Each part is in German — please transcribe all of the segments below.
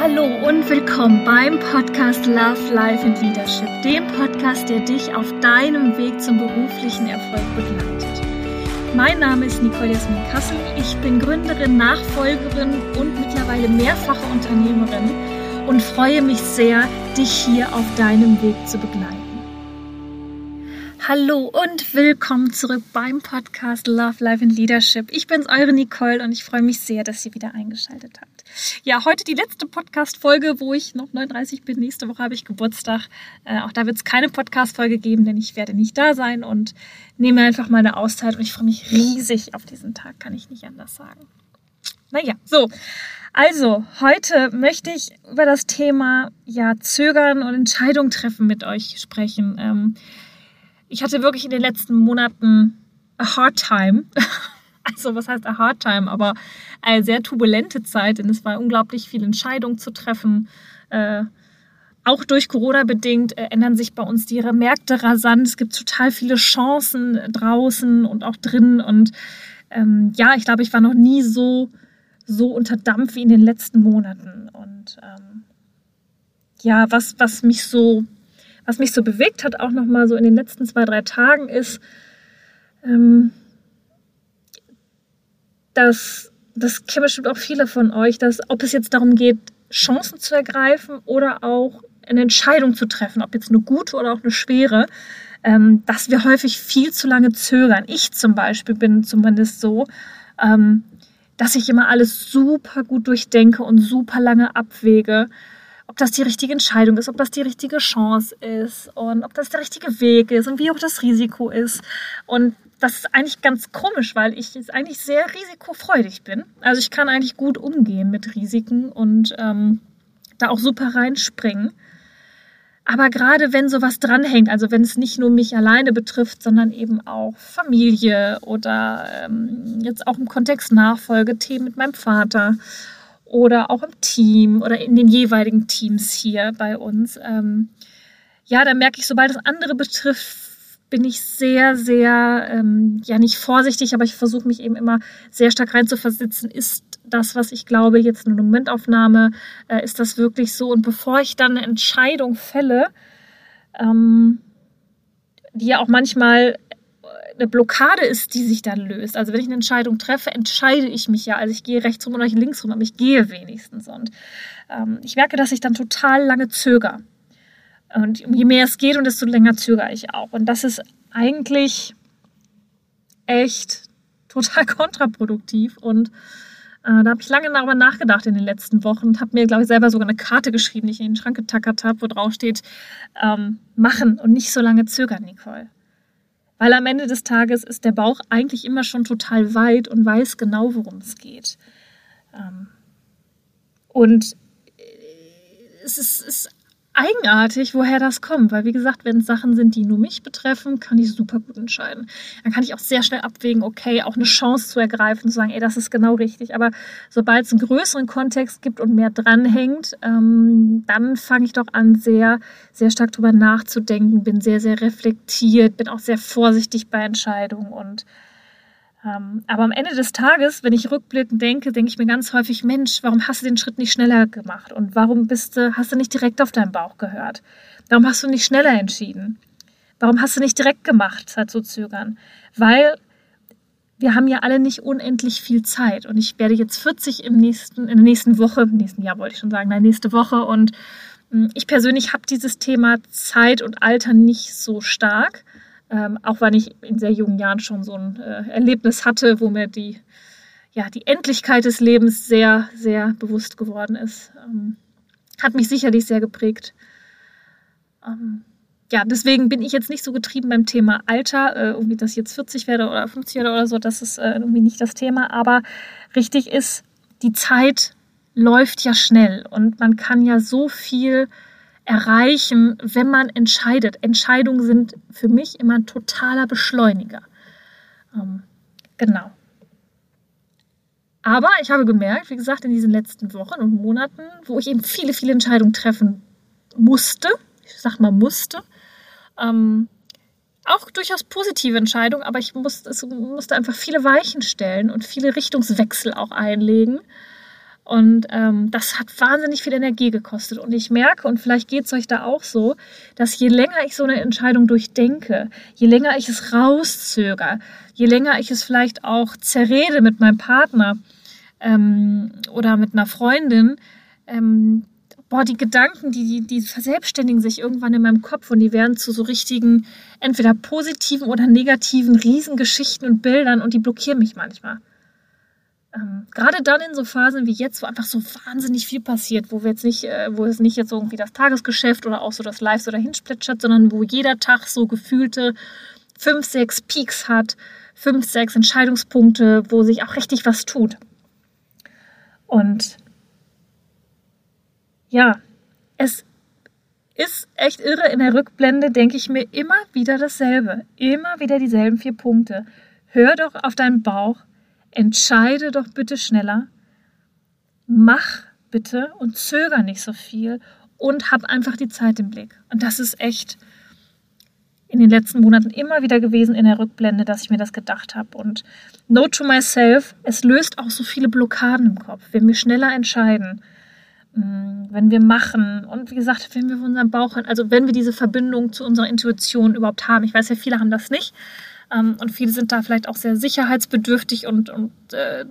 Hallo und willkommen beim Podcast Love, Life and Leadership, dem Podcast, der dich auf deinem Weg zum beruflichen Erfolg begleitet. Mein Name ist Nicole Jasmin Kassel. Ich bin Gründerin, Nachfolgerin und mittlerweile mehrfache Unternehmerin und freue mich sehr, dich hier auf deinem Weg zu begleiten. Hallo und willkommen zurück beim Podcast Love, Life and Leadership. Ich bin's, eure Nicole und ich freue mich sehr, dass ihr wieder eingeschaltet habt. Ja, heute die letzte Podcast-Folge, wo ich noch 39 bin. Nächste Woche habe ich Geburtstag. Äh, auch da wird es keine Podcast-Folge geben, denn ich werde nicht da sein und nehme einfach meine Auszeit und ich freue mich riesig auf diesen Tag, kann ich nicht anders sagen. Naja, so. Also, heute möchte ich über das Thema ja, Zögern und Entscheidungen treffen mit euch sprechen. Ähm, ich hatte wirklich in den letzten Monaten a hard time. also was heißt a hard time, aber eine sehr turbulente Zeit, denn es war unglaublich viel Entscheidungen zu treffen. Äh, auch durch Corona bedingt äh, ändern sich bei uns die Märkte rasant. Es gibt total viele Chancen draußen und auch drin. Und ähm, ja, ich glaube, ich war noch nie so, so unter Dampf wie in den letzten Monaten. Und ähm, ja, was, was mich so, was mich so bewegt hat, auch nochmal so in den letzten zwei, drei Tagen, ist, ähm, dass das kennen bestimmt auch viele von euch, dass ob es jetzt darum geht, Chancen zu ergreifen oder auch eine Entscheidung zu treffen, ob jetzt eine gute oder auch eine schwere, ähm, dass wir häufig viel zu lange zögern. Ich zum Beispiel bin zumindest so, ähm, dass ich immer alles super gut durchdenke und super lange abwäge, ob das die richtige Entscheidung ist, ob das die richtige Chance ist und ob das der richtige Weg ist und wie hoch das Risiko ist. Und das ist eigentlich ganz komisch, weil ich jetzt eigentlich sehr risikofreudig bin. Also ich kann eigentlich gut umgehen mit Risiken und ähm, da auch super reinspringen. Aber gerade wenn sowas dranhängt, also wenn es nicht nur mich alleine betrifft, sondern eben auch Familie oder ähm, jetzt auch im Kontext Nachfolgethemen mit meinem Vater oder auch im Team oder in den jeweiligen Teams hier bei uns, ähm, ja, da merke ich, sobald es andere betrifft, bin ich sehr, sehr, ähm, ja nicht vorsichtig, aber ich versuche mich eben immer sehr stark reinzuversitzen. Ist das, was ich glaube, jetzt eine Momentaufnahme, äh, ist das wirklich so? Und bevor ich dann eine Entscheidung fälle, ähm, die ja auch manchmal eine Blockade ist, die sich dann löst. Also wenn ich eine Entscheidung treffe, entscheide ich mich ja. Also ich gehe rechts rum oder links rum, aber ich gehe wenigstens. Und ähm, ich merke, dass ich dann total lange zögere. Und je mehr es geht und desto länger zögere ich auch. Und das ist eigentlich echt total kontraproduktiv. Und äh, da habe ich lange darüber nachgedacht in den letzten Wochen und habe mir, glaube ich, selber sogar eine Karte geschrieben, die ich in den Schrank getackert habe, wo drauf steht, ähm, machen und nicht so lange zögern, Nicole. Weil am Ende des Tages ist der Bauch eigentlich immer schon total weit und weiß genau, worum es geht. Ähm, und äh, es ist, ist eigenartig, woher das kommt. Weil, wie gesagt, wenn es Sachen sind, die nur mich betreffen, kann ich super gut entscheiden. Dann kann ich auch sehr schnell abwägen, okay, auch eine Chance zu ergreifen, zu sagen, ey, das ist genau richtig. Aber sobald es einen größeren Kontext gibt und mehr dranhängt, ähm, dann fange ich doch an, sehr, sehr stark drüber nachzudenken, bin sehr, sehr reflektiert, bin auch sehr vorsichtig bei Entscheidungen und aber am Ende des Tages, wenn ich rückblickend denke, denke ich mir ganz häufig, Mensch, warum hast du den Schritt nicht schneller gemacht? Und warum bist du, hast du nicht direkt auf deinen Bauch gehört? Warum hast du nicht schneller entschieden? Warum hast du nicht direkt gemacht, statt zu zögern? Weil wir haben ja alle nicht unendlich viel Zeit. Und ich werde jetzt 40 im nächsten, in der nächsten Woche, im nächsten Jahr wollte ich schon sagen, nein, nächste Woche. Und hm, ich persönlich habe dieses Thema Zeit und Alter nicht so stark. Ähm, auch wenn ich in sehr jungen Jahren schon so ein äh, Erlebnis hatte, wo mir die, ja, die Endlichkeit des Lebens sehr, sehr bewusst geworden ist. Ähm, hat mich sicherlich sehr geprägt. Ähm, ja, deswegen bin ich jetzt nicht so getrieben beim Thema Alter, äh, irgendwie, dass ich jetzt 40 werde oder 50 werde oder so, das ist äh, irgendwie nicht das Thema. Aber richtig ist, die Zeit läuft ja schnell und man kann ja so viel erreichen, wenn man entscheidet. Entscheidungen sind für mich immer ein totaler Beschleuniger. Ähm, genau. Aber ich habe gemerkt, wie gesagt, in diesen letzten Wochen und Monaten, wo ich eben viele, viele Entscheidungen treffen musste, ich sag mal musste, ähm, auch durchaus positive Entscheidungen, aber ich musste, musste einfach viele Weichen stellen und viele Richtungswechsel auch einlegen. Und ähm, das hat wahnsinnig viel Energie gekostet. Und ich merke, und vielleicht geht es euch da auch so, dass je länger ich so eine Entscheidung durchdenke, je länger ich es rauszöger, je länger ich es vielleicht auch zerrede mit meinem Partner ähm, oder mit einer Freundin, ähm, boah, die Gedanken, die, die, die verselbstständigen sich irgendwann in meinem Kopf und die werden zu so richtigen, entweder positiven oder negativen Riesengeschichten und Bildern und die blockieren mich manchmal. Ähm, gerade dann in so Phasen wie jetzt, wo einfach so wahnsinnig viel passiert, wo wir jetzt nicht, äh, wo es nicht jetzt irgendwie das Tagesgeschäft oder auch so das Live so dahin splittert, sondern wo jeder Tag so gefühlte fünf, sechs Peaks hat, fünf, sechs Entscheidungspunkte, wo sich auch richtig was tut. Und ja, es ist echt irre. In der Rückblende denke ich mir immer wieder dasselbe. Immer wieder dieselben vier Punkte. Hör doch auf deinen Bauch. Entscheide doch bitte schneller. Mach bitte und zöger nicht so viel und hab einfach die Zeit im Blick. Und das ist echt in den letzten Monaten immer wieder gewesen in der Rückblende, dass ich mir das gedacht habe. Und Note to myself, es löst auch so viele Blockaden im Kopf, wenn wir schneller entscheiden Mm, wenn wir machen und wie gesagt, wenn wir von unserem Bauch, also wenn wir diese Verbindung zu unserer Intuition überhaupt haben. Ich weiß ja, viele haben das nicht und viele sind da vielleicht auch sehr sicherheitsbedürftig und, und äh, äh,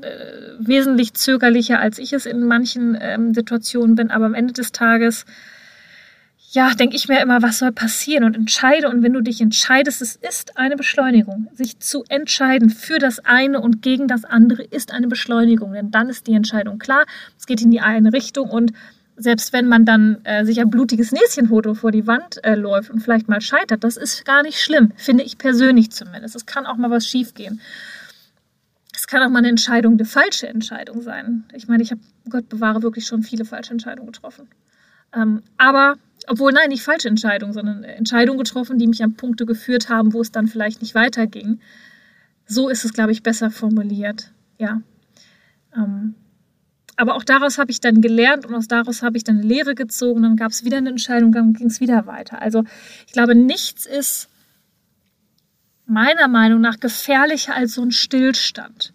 wesentlich zögerlicher, als ich es in manchen ähm, Situationen bin. Aber am Ende des Tages ja, denke ich mir immer, was soll passieren und entscheide. Und wenn du dich entscheidest, es ist eine Beschleunigung. Sich zu entscheiden für das eine und gegen das andere ist eine Beschleunigung. Denn dann ist die Entscheidung klar. Es geht in die eine Richtung und selbst wenn man dann äh, sich ein blutiges Näschenfoto vor die Wand äh, läuft und vielleicht mal scheitert, das ist gar nicht schlimm, finde ich persönlich zumindest. Es kann auch mal was schiefgehen. Es kann auch mal eine Entscheidung, eine falsche Entscheidung sein. Ich meine, ich habe, Gott bewahre, wirklich schon viele falsche Entscheidungen getroffen. Ähm, aber obwohl, nein, nicht falsche Entscheidungen, sondern Entscheidungen getroffen, die mich an Punkte geführt haben, wo es dann vielleicht nicht weiterging. So ist es, glaube ich, besser formuliert. Ja. Ähm, aber auch daraus habe ich dann gelernt und aus daraus habe ich dann eine Lehre gezogen. Dann gab es wieder eine Entscheidung, dann ging es wieder weiter. Also ich glaube, nichts ist meiner Meinung nach gefährlicher als so ein Stillstand.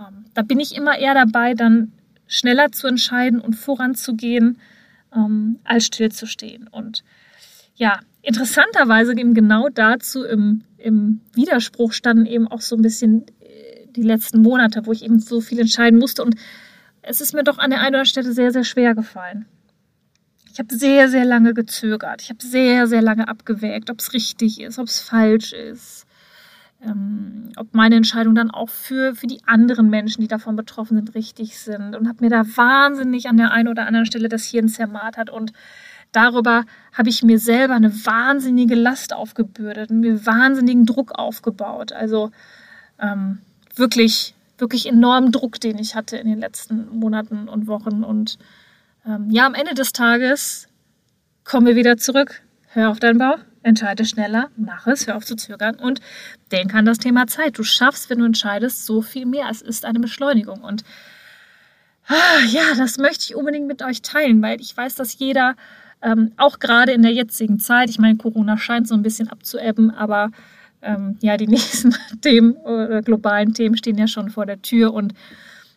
Ähm, da bin ich immer eher dabei, dann schneller zu entscheiden und voranzugehen ähm, als stillzustehen. Und ja, interessanterweise eben genau dazu im, im Widerspruch standen eben auch so ein bisschen äh, die letzten Monate, wo ich eben so viel entscheiden musste. Und es ist mir doch an der einen oder anderen Stelle sehr, sehr schwer gefallen. Ich habe sehr, sehr lange gezögert. Ich habe sehr, sehr lange abgewägt, ob es richtig ist, ob es falsch ist ähm, ob meine Entscheidungen dann auch für, für die anderen Menschen, die davon betroffen sind, richtig sind. Und habe mir da wahnsinnig an der einen oder anderen Stelle das Hirn zermartert. Und darüber habe ich mir selber eine wahnsinnige Last aufgebürdet und mir wahnsinnigen Druck aufgebaut. Also ähm, wirklich, wirklich enormen Druck, den ich hatte in den letzten Monaten und Wochen. Und ähm, ja, am Ende des Tages kommen wir wieder zurück. Hör auf deinen Bauch entscheide schneller, mach es, hör auf zu zögern und denk an das Thema Zeit. Du schaffst, wenn du entscheidest, so viel mehr. Es ist eine Beschleunigung und ah, ja, das möchte ich unbedingt mit euch teilen, weil ich weiß, dass jeder, ähm, auch gerade in der jetzigen Zeit, ich meine, Corona scheint so ein bisschen abzuebben, aber ähm, ja, die nächsten Themen, äh, globalen Themen stehen ja schon vor der Tür und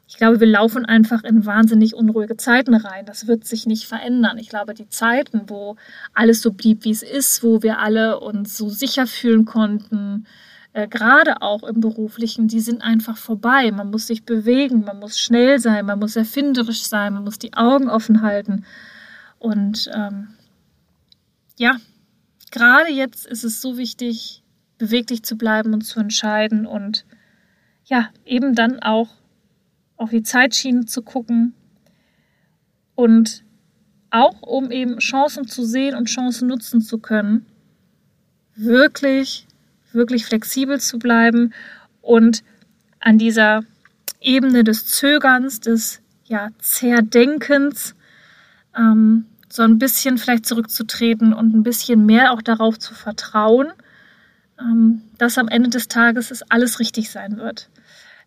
ich glaube, wir laufen einfach in wahnsinnig unruhige Zeiten rein. Das wird sich nicht verändern. Ich glaube, die Zeiten, wo alles so blieb, wie es ist, wo wir alle uns so sicher fühlen konnten, äh, gerade auch im beruflichen, die sind einfach vorbei. Man muss sich bewegen, man muss schnell sein, man muss erfinderisch sein, man muss die Augen offen halten. Und ähm, ja, gerade jetzt ist es so wichtig, beweglich zu bleiben und zu entscheiden und ja, eben dann auch auf die Zeitschiene zu gucken und auch um eben Chancen zu sehen und Chancen nutzen zu können, wirklich, wirklich flexibel zu bleiben und an dieser Ebene des Zögerns, des ja, Zerdenkens, ähm, so ein bisschen vielleicht zurückzutreten und ein bisschen mehr auch darauf zu vertrauen, dass am Ende des Tages es alles richtig sein wird.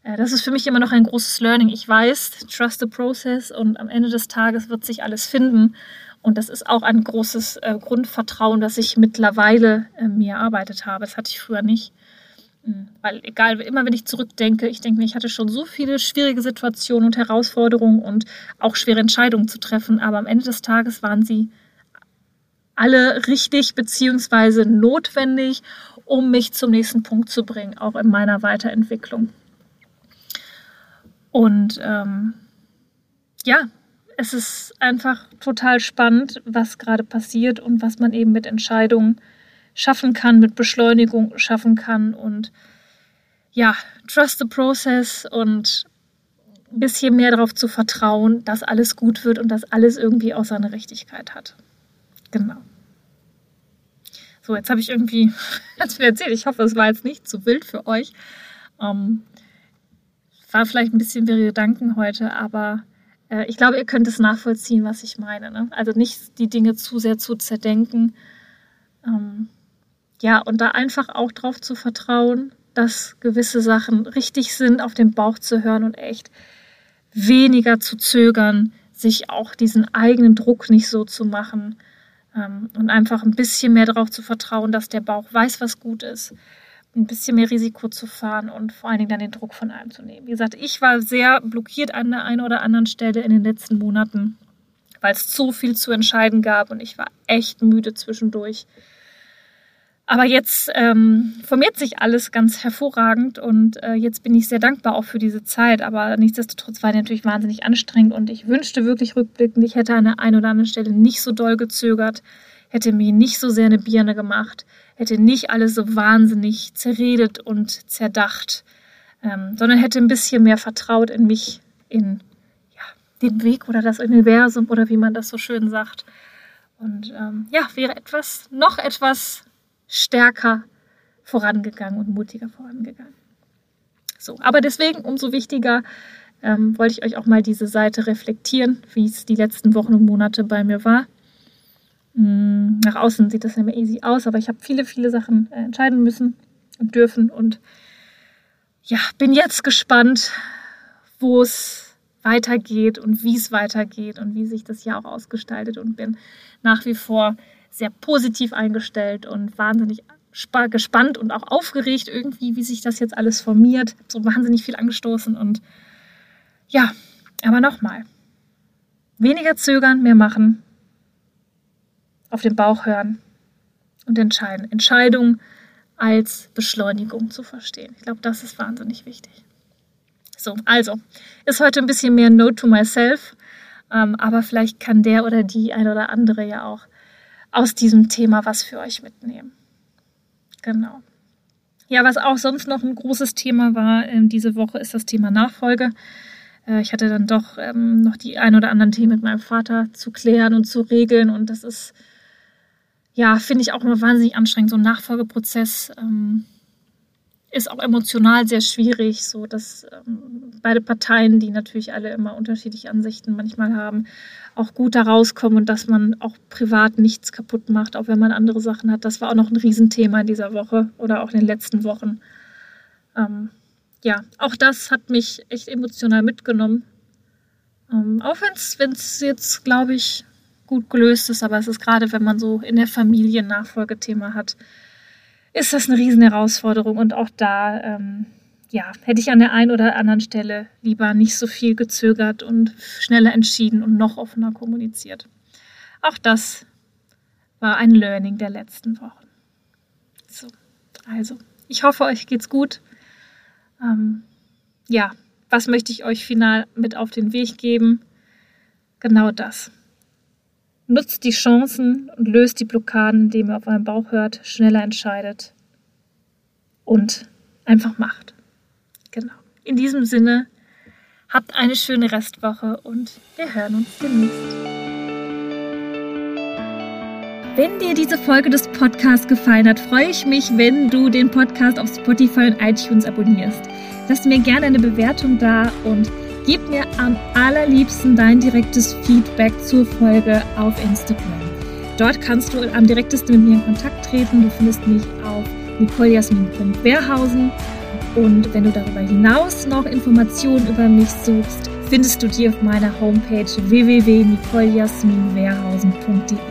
Äh, das ist für mich immer noch ein großes Learning. Ich weiß, trust the process und am Ende des Tages wird sich alles finden. Und das ist auch ein großes äh, Grundvertrauen, das ich mittlerweile äh, mir erarbeitet habe. Das hatte ich früher nicht. Hm, weil egal, immer wenn ich zurückdenke, ich denke mir, ich hatte schon so viele schwierige Situationen und Herausforderungen und auch schwere Entscheidungen zu treffen, aber am Ende des Tages waren sie alle richtig beziehungsweise notwendig, um mich zum nächsten Punkt zu bringen, auch in meiner Weiterentwicklung. Und ähm, ja, es ist einfach total spannend, was gerade passiert und was man eben mit Entscheidungen schaffen kann, mit Beschleunigung schaffen kann und ja, trust the process und ein bisschen mehr darauf zu vertrauen, dass alles gut wird und dass alles irgendwie auch seine Richtigkeit hat. Genau. So, jetzt habe ich irgendwie ganz viel erzählt. Ich hoffe, es war jetzt nicht zu wild für euch. Ähm, war vielleicht ein bisschen wirre Gedanken heute, aber äh, ich glaube, ihr könnt es nachvollziehen, was ich meine. Ne? Also nicht die Dinge zu sehr zu zerdenken. Ähm, ja, und da einfach auch drauf zu vertrauen, dass gewisse Sachen richtig sind, auf den Bauch zu hören und echt weniger zu zögern, sich auch diesen eigenen Druck nicht so zu machen und einfach ein bisschen mehr darauf zu vertrauen, dass der Bauch weiß, was gut ist, ein bisschen mehr Risiko zu fahren und vor allen Dingen dann den Druck von einem zu nehmen. Wie gesagt, ich war sehr blockiert an der einen oder anderen Stelle in den letzten Monaten, weil es so viel zu entscheiden gab und ich war echt müde zwischendurch. Aber jetzt ähm, formiert sich alles ganz hervorragend und äh, jetzt bin ich sehr dankbar auch für diese Zeit. Aber nichtsdestotrotz war die natürlich wahnsinnig anstrengend und ich wünschte wirklich rückblickend, ich hätte an der einen oder anderen Stelle nicht so doll gezögert, hätte mir nicht so sehr eine Birne gemacht, hätte nicht alles so wahnsinnig zerredet und zerdacht, ähm, sondern hätte ein bisschen mehr vertraut in mich, in ja, den Weg oder das Universum oder wie man das so schön sagt. Und ähm, ja, wäre etwas, noch etwas stärker vorangegangen und mutiger vorangegangen. So, aber deswegen umso wichtiger ähm, wollte ich euch auch mal diese Seite reflektieren, wie es die letzten Wochen und Monate bei mir war. Hm, nach außen sieht das immer easy aus, aber ich habe viele, viele Sachen äh, entscheiden müssen und dürfen und ja, bin jetzt gespannt, wo es weitergeht und wie es weitergeht und wie sich das Jahr auch ausgestaltet und bin nach wie vor sehr positiv eingestellt und wahnsinnig gespannt und auch aufgeregt irgendwie, wie sich das jetzt alles formiert. So wahnsinnig viel angestoßen und ja, aber nochmal. Weniger zögern, mehr machen. Auf den Bauch hören und entscheiden. Entscheidung als Beschleunigung zu verstehen. Ich glaube, das ist wahnsinnig wichtig. So, also, ist heute ein bisschen mehr Note to myself, ähm, aber vielleicht kann der oder die ein oder andere ja auch aus diesem Thema was für euch mitnehmen. Genau. Ja, was auch sonst noch ein großes Thema war ähm, diese Woche, ist das Thema Nachfolge. Äh, ich hatte dann doch ähm, noch die ein oder anderen Themen mit meinem Vater zu klären und zu regeln. Und das ist, ja, finde ich auch immer wahnsinnig anstrengend, so ein Nachfolgeprozess. Ähm, ist auch emotional sehr schwierig, so dass ähm, beide Parteien, die natürlich alle immer unterschiedliche Ansichten manchmal haben, auch gut da rauskommen und dass man auch privat nichts kaputt macht, auch wenn man andere Sachen hat. Das war auch noch ein Riesenthema in dieser Woche oder auch in den letzten Wochen. Ähm, ja, auch das hat mich echt emotional mitgenommen. Ähm, auch wenn es jetzt, glaube ich, gut gelöst ist, aber es ist gerade, wenn man so in der Familie ein Nachfolgethema hat, ist das eine Riesenherausforderung. Und auch da, ähm, ja, hätte ich an der einen oder anderen Stelle lieber nicht so viel gezögert und schneller entschieden und noch offener kommuniziert. Auch das war ein Learning der letzten Wochen. So, also, ich hoffe, euch geht's gut. Ähm, ja, was möchte ich euch final mit auf den Weg geben? Genau das. Nutzt die Chancen und löst die Blockaden, indem ihr auf euren Bauch hört, schneller entscheidet und einfach macht. Genau. In diesem Sinne, habt eine schöne Restwoche und wir hören uns demnächst. Wenn dir diese Folge des Podcasts gefallen hat, freue ich mich, wenn du den Podcast auf Spotify und iTunes abonnierst. Lass mir gerne eine Bewertung da und Gib mir am allerliebsten dein direktes Feedback zur Folge auf Instagram. Dort kannst du am direktesten mit mir in Kontakt treten. Du findest mich auf nicolejasmin.wehrhausen. Und wenn du darüber hinaus noch Informationen über mich suchst, findest du die auf meiner Homepage www.nicolejasminwehrhausen.de.